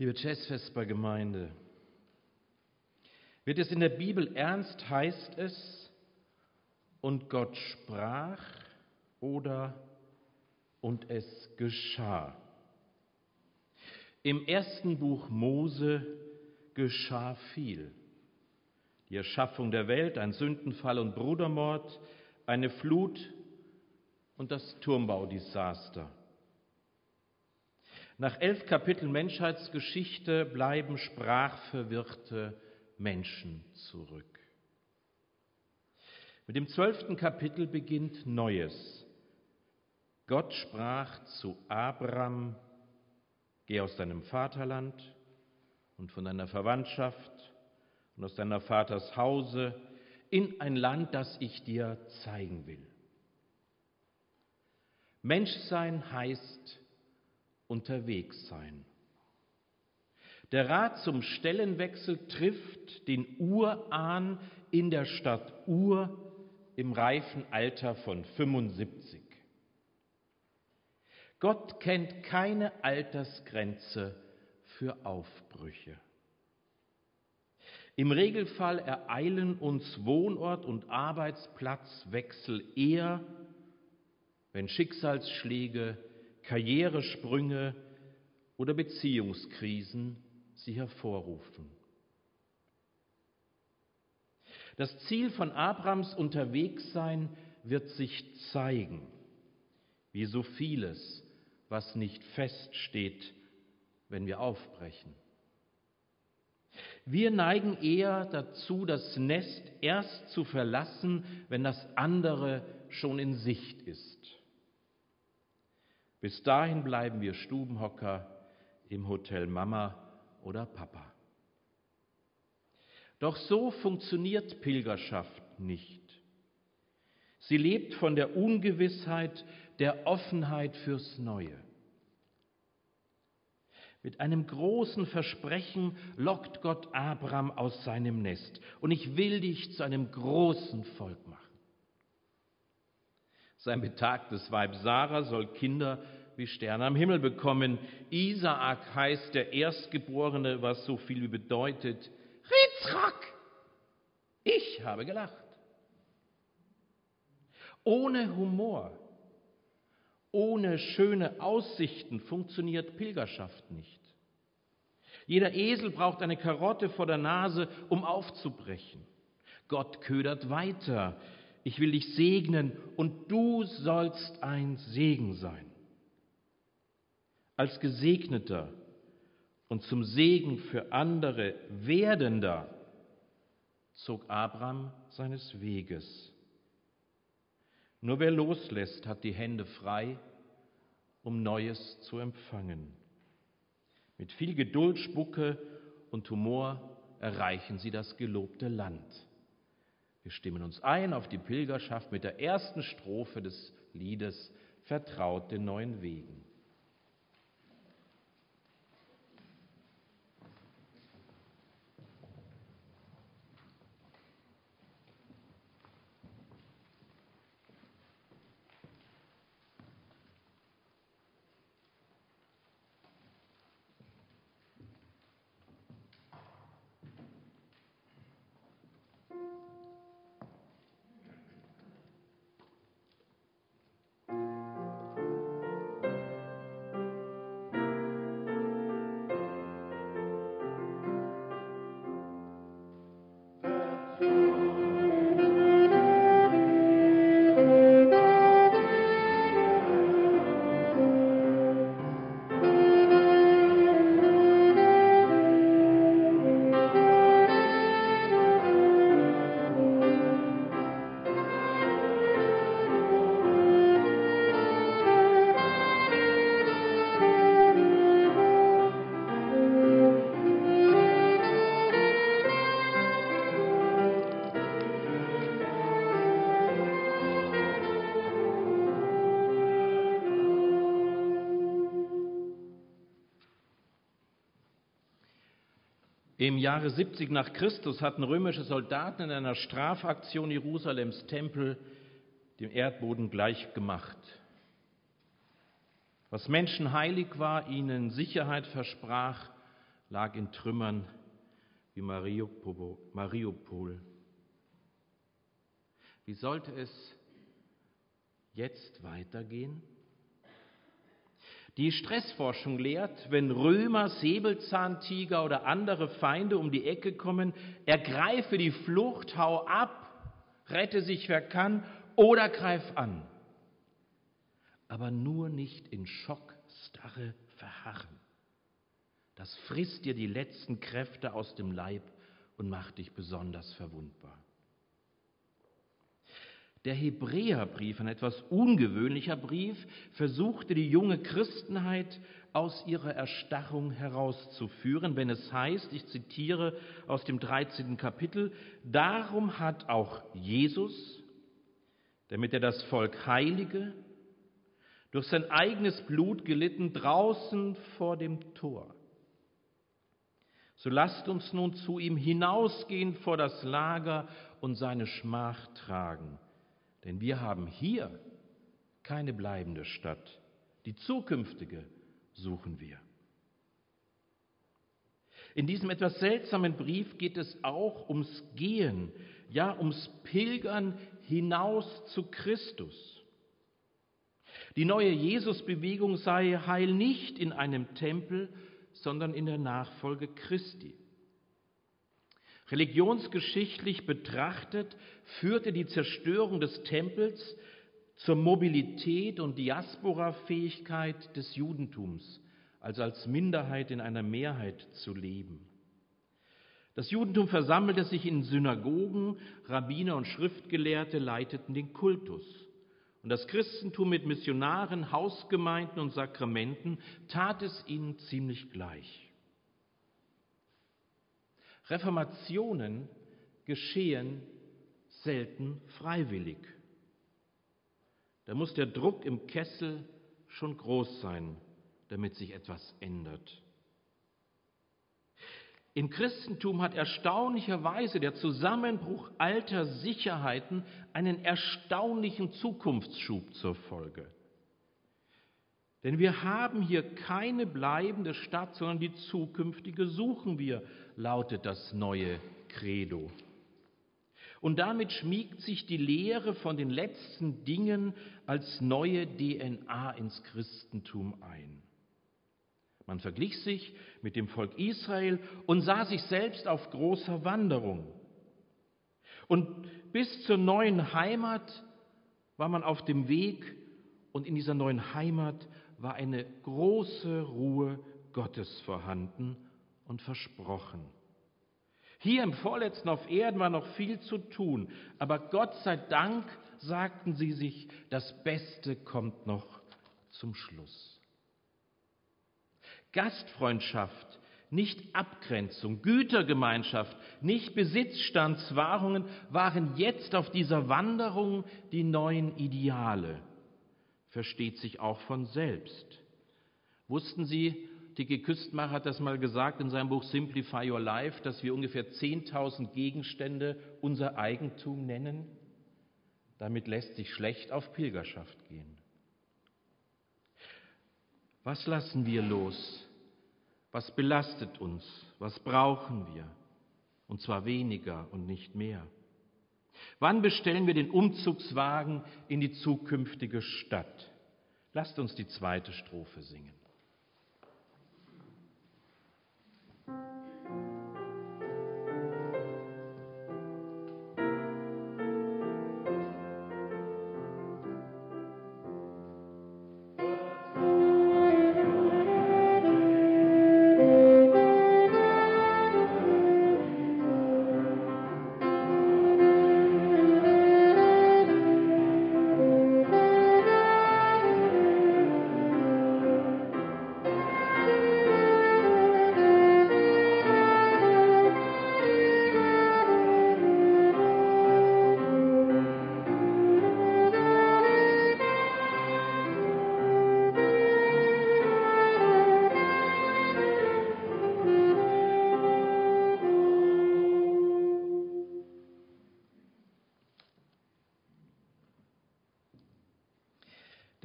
Liebe Jazzvesper-Gemeinde, wird es in der Bibel ernst, heißt es, und Gott sprach oder und es geschah. Im ersten Buch Mose geschah viel. Die Erschaffung der Welt, ein Sündenfall und Brudermord, eine Flut und das Turmbaudesaster. Nach elf Kapiteln Menschheitsgeschichte bleiben sprachverwirrte Menschen zurück. Mit dem zwölften Kapitel beginnt Neues. Gott sprach zu Abraham, geh aus deinem Vaterland und von deiner Verwandtschaft und aus deiner Vaters Hause in ein Land, das ich dir zeigen will. Menschsein heißt unterwegs sein. Der Rat zum Stellenwechsel trifft den Urahn in der Stadt Ur im reifen Alter von 75. Gott kennt keine Altersgrenze für Aufbrüche. Im Regelfall ereilen uns Wohnort und Arbeitsplatzwechsel eher, wenn Schicksalsschläge, Karrieresprünge oder Beziehungskrisen sie hervorrufen. Das Ziel von Abrams Unterwegssein wird sich zeigen, wie so vieles, was nicht feststeht, wenn wir aufbrechen. Wir neigen eher dazu, das Nest erst zu verlassen, wenn das andere schon in Sicht ist. Bis dahin bleiben wir Stubenhocker im Hotel Mama oder Papa. Doch so funktioniert Pilgerschaft nicht. Sie lebt von der Ungewissheit, der Offenheit fürs Neue. Mit einem großen Versprechen lockt Gott Abraham aus seinem Nest. Und ich will dich zu einem großen Volk machen. Sein betagtes Weib Sarah soll Kinder wie Sterne am Himmel bekommen. Isaak heißt der Erstgeborene, was so viel wie bedeutet, Ritzrak! Ich habe gelacht. Ohne Humor, ohne schöne Aussichten funktioniert Pilgerschaft nicht. Jeder Esel braucht eine Karotte vor der Nase, um aufzubrechen. Gott ködert weiter. Ich will dich segnen und du sollst ein Segen sein. Als Gesegneter und zum Segen für andere werdender zog Abraham seines Weges. Nur wer loslässt, hat die Hände frei, um Neues zu empfangen. Mit viel Geduld, Spucke und Humor erreichen sie das gelobte Land. Wir stimmen uns ein auf die Pilgerschaft mit der ersten Strophe des Liedes Vertraut den neuen Wegen. Im Jahre 70 nach Christus hatten römische Soldaten in einer Strafaktion Jerusalems Tempel dem Erdboden gleich gemacht. Was Menschen heilig war, ihnen Sicherheit versprach, lag in Trümmern wie Mariupol. Wie sollte es jetzt weitergehen? Die Stressforschung lehrt, wenn Römer, Säbelzahntiger oder andere Feinde um die Ecke kommen, ergreife die Flucht, hau ab, rette sich wer kann oder greif an. Aber nur nicht in Schockstarre verharren. Das frisst dir die letzten Kräfte aus dem Leib und macht dich besonders verwundbar. Der Hebräerbrief, ein etwas ungewöhnlicher Brief, versuchte die junge Christenheit aus ihrer Erstarrung herauszuführen, wenn es heißt, ich zitiere aus dem 13. Kapitel, darum hat auch Jesus, damit er das Volk heilige, durch sein eigenes Blut gelitten draußen vor dem Tor. So lasst uns nun zu ihm hinausgehen vor das Lager und seine Schmach tragen. Denn wir haben hier keine bleibende Stadt. Die zukünftige suchen wir. In diesem etwas seltsamen Brief geht es auch ums Gehen, ja ums Pilgern hinaus zu Christus. Die neue Jesusbewegung sei Heil nicht in einem Tempel, sondern in der Nachfolge Christi. Religionsgeschichtlich betrachtet führte die Zerstörung des Tempels zur Mobilität und Diasporafähigkeit des Judentums, also als Minderheit in einer Mehrheit zu leben. Das Judentum versammelte sich in Synagogen, Rabbiner und Schriftgelehrte leiteten den Kultus. Und das Christentum mit Missionaren, Hausgemeinden und Sakramenten tat es ihnen ziemlich gleich. Reformationen geschehen selten freiwillig. Da muss der Druck im Kessel schon groß sein, damit sich etwas ändert. Im Christentum hat erstaunlicherweise der Zusammenbruch alter Sicherheiten einen erstaunlichen Zukunftsschub zur Folge. Denn wir haben hier keine bleibende Stadt, sondern die zukünftige suchen wir, lautet das neue Credo. Und damit schmiegt sich die Lehre von den letzten Dingen als neue DNA ins Christentum ein. Man verglich sich mit dem Volk Israel und sah sich selbst auf großer Wanderung. Und bis zur neuen Heimat war man auf dem Weg und in dieser neuen Heimat war eine große Ruhe Gottes vorhanden und versprochen. Hier im Vorletzten auf Erden war noch viel zu tun, aber Gott sei Dank sagten sie sich, das Beste kommt noch zum Schluss. Gastfreundschaft, nicht Abgrenzung, Gütergemeinschaft, nicht Besitzstandswahrungen waren jetzt auf dieser Wanderung die neuen Ideale versteht sich auch von selbst. Wussten Sie, Tiki Küstmach hat das mal gesagt in seinem Buch Simplify Your Life, dass wir ungefähr 10.000 Gegenstände unser Eigentum nennen? Damit lässt sich schlecht auf Pilgerschaft gehen. Was lassen wir los? Was belastet uns? Was brauchen wir? Und zwar weniger und nicht mehr. Wann bestellen wir den Umzugswagen in die zukünftige Stadt? Lasst uns die zweite Strophe singen.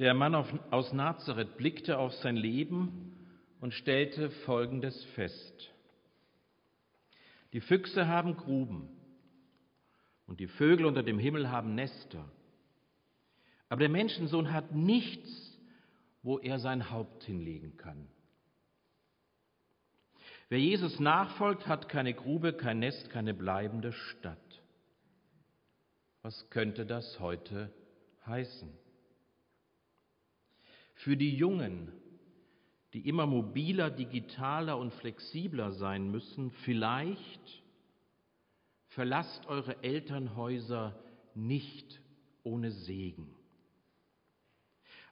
Der Mann aus Nazareth blickte auf sein Leben und stellte Folgendes fest. Die Füchse haben Gruben und die Vögel unter dem Himmel haben Nester. Aber der Menschensohn hat nichts, wo er sein Haupt hinlegen kann. Wer Jesus nachfolgt, hat keine Grube, kein Nest, keine bleibende Stadt. Was könnte das heute heißen? Für die Jungen, die immer mobiler, digitaler und flexibler sein müssen, vielleicht verlasst eure Elternhäuser nicht ohne Segen.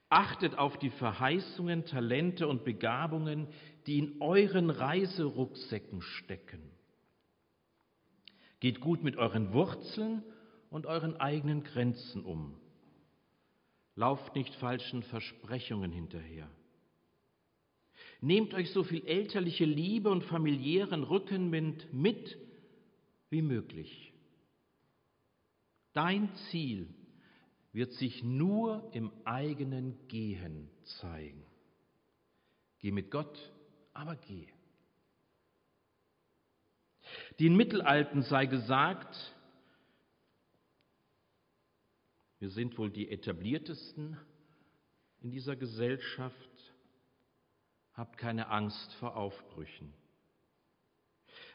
Achtet auf die Verheißungen, Talente und Begabungen, die in euren Reiserucksäcken stecken. Geht gut mit euren Wurzeln und euren eigenen Grenzen um. Lauft nicht falschen Versprechungen hinterher. Nehmt euch so viel elterliche Liebe und familiären Rückenwind mit wie möglich. Dein Ziel wird sich nur im eigenen Gehen zeigen. Geh mit Gott, aber geh. Den Mittelalten sei gesagt, wir sind wohl die etabliertesten in dieser Gesellschaft, habt keine Angst vor Aufbrüchen.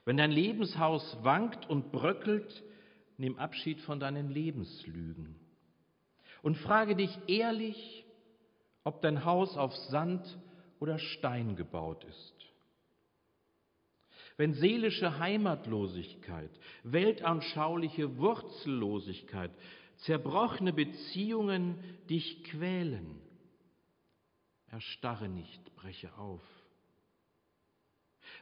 Wenn dein Lebenshaus wankt und bröckelt, nimm Abschied von deinen Lebenslügen und frage dich ehrlich, ob dein Haus auf Sand oder Stein gebaut ist. Wenn seelische Heimatlosigkeit, weltanschauliche Wurzellosigkeit, zerbrochene Beziehungen dich quälen, erstarre nicht, breche auf.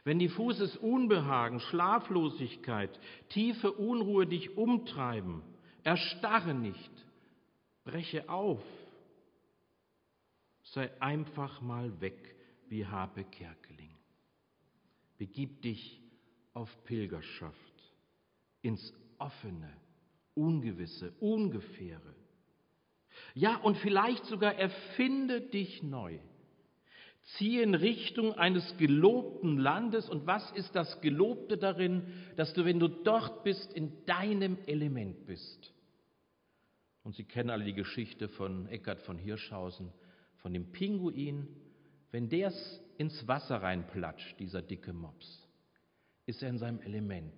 Wenn diffuses Unbehagen, Schlaflosigkeit, tiefe Unruhe dich umtreiben, erstarre nicht, breche auf. Sei einfach mal weg wie Habe Kerkeling. Begib dich auf Pilgerschaft ins offene, ungewisse, ungefähre. Ja, und vielleicht sogar erfinde dich neu. Ziehe in Richtung eines gelobten Landes. Und was ist das Gelobte darin, dass du, wenn du dort bist, in deinem Element bist? Und Sie kennen alle die Geschichte von Eckhard von Hirschhausen, von dem Pinguin. Wenn der ins Wasser reinplatscht, dieser dicke Mops, ist er in seinem Element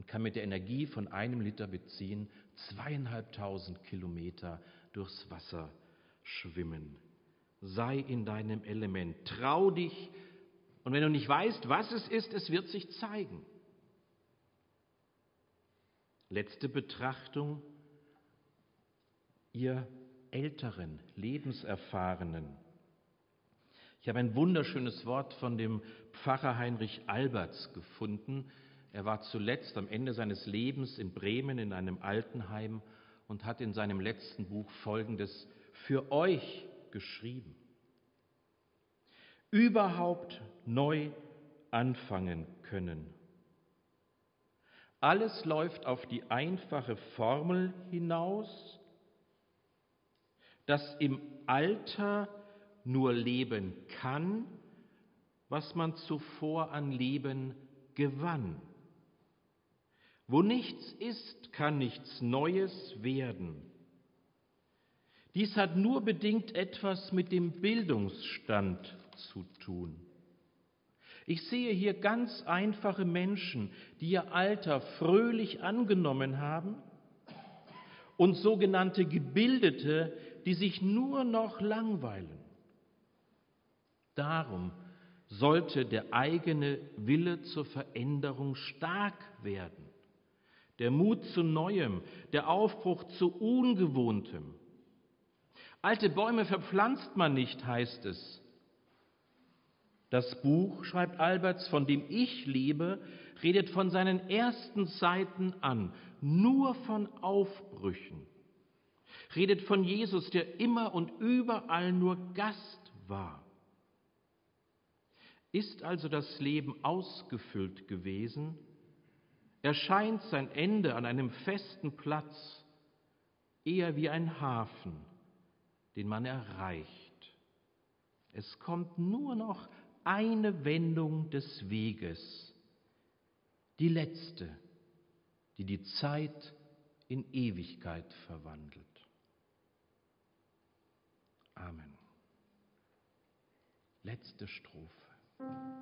und kann mit der Energie von einem Liter beziehen zweieinhalbtausend Kilometer durchs Wasser schwimmen. Sei in deinem Element, trau dich und wenn du nicht weißt, was es ist, es wird sich zeigen. Letzte Betrachtung ihr älteren, lebenserfahrenen. Ich habe ein wunderschönes Wort von dem Pfarrer Heinrich Alberts gefunden. Er war zuletzt am Ende seines Lebens in Bremen in einem Altenheim und hat in seinem letzten Buch Folgendes für euch geschrieben. Überhaupt neu anfangen können. Alles läuft auf die einfache Formel hinaus, das im Alter nur leben kann, was man zuvor an Leben gewann. Wo nichts ist, kann nichts Neues werden. Dies hat nur bedingt etwas mit dem Bildungsstand zu tun. Ich sehe hier ganz einfache Menschen, die ihr Alter fröhlich angenommen haben und sogenannte Gebildete, die sich nur noch langweilen. Darum sollte der eigene Wille zur Veränderung stark werden, der Mut zu Neuem, der Aufbruch zu Ungewohntem. Alte Bäume verpflanzt man nicht, heißt es. Das Buch, schreibt Alberts, von dem ich lebe, redet von seinen ersten Seiten an, nur von Aufbrüchen redet von Jesus, der immer und überall nur Gast war. Ist also das Leben ausgefüllt gewesen, erscheint sein Ende an einem festen Platz eher wie ein Hafen, den man erreicht. Es kommt nur noch eine Wendung des Weges, die letzte, die die Zeit in Ewigkeit verwandelt. Amen. Letzte Strophe.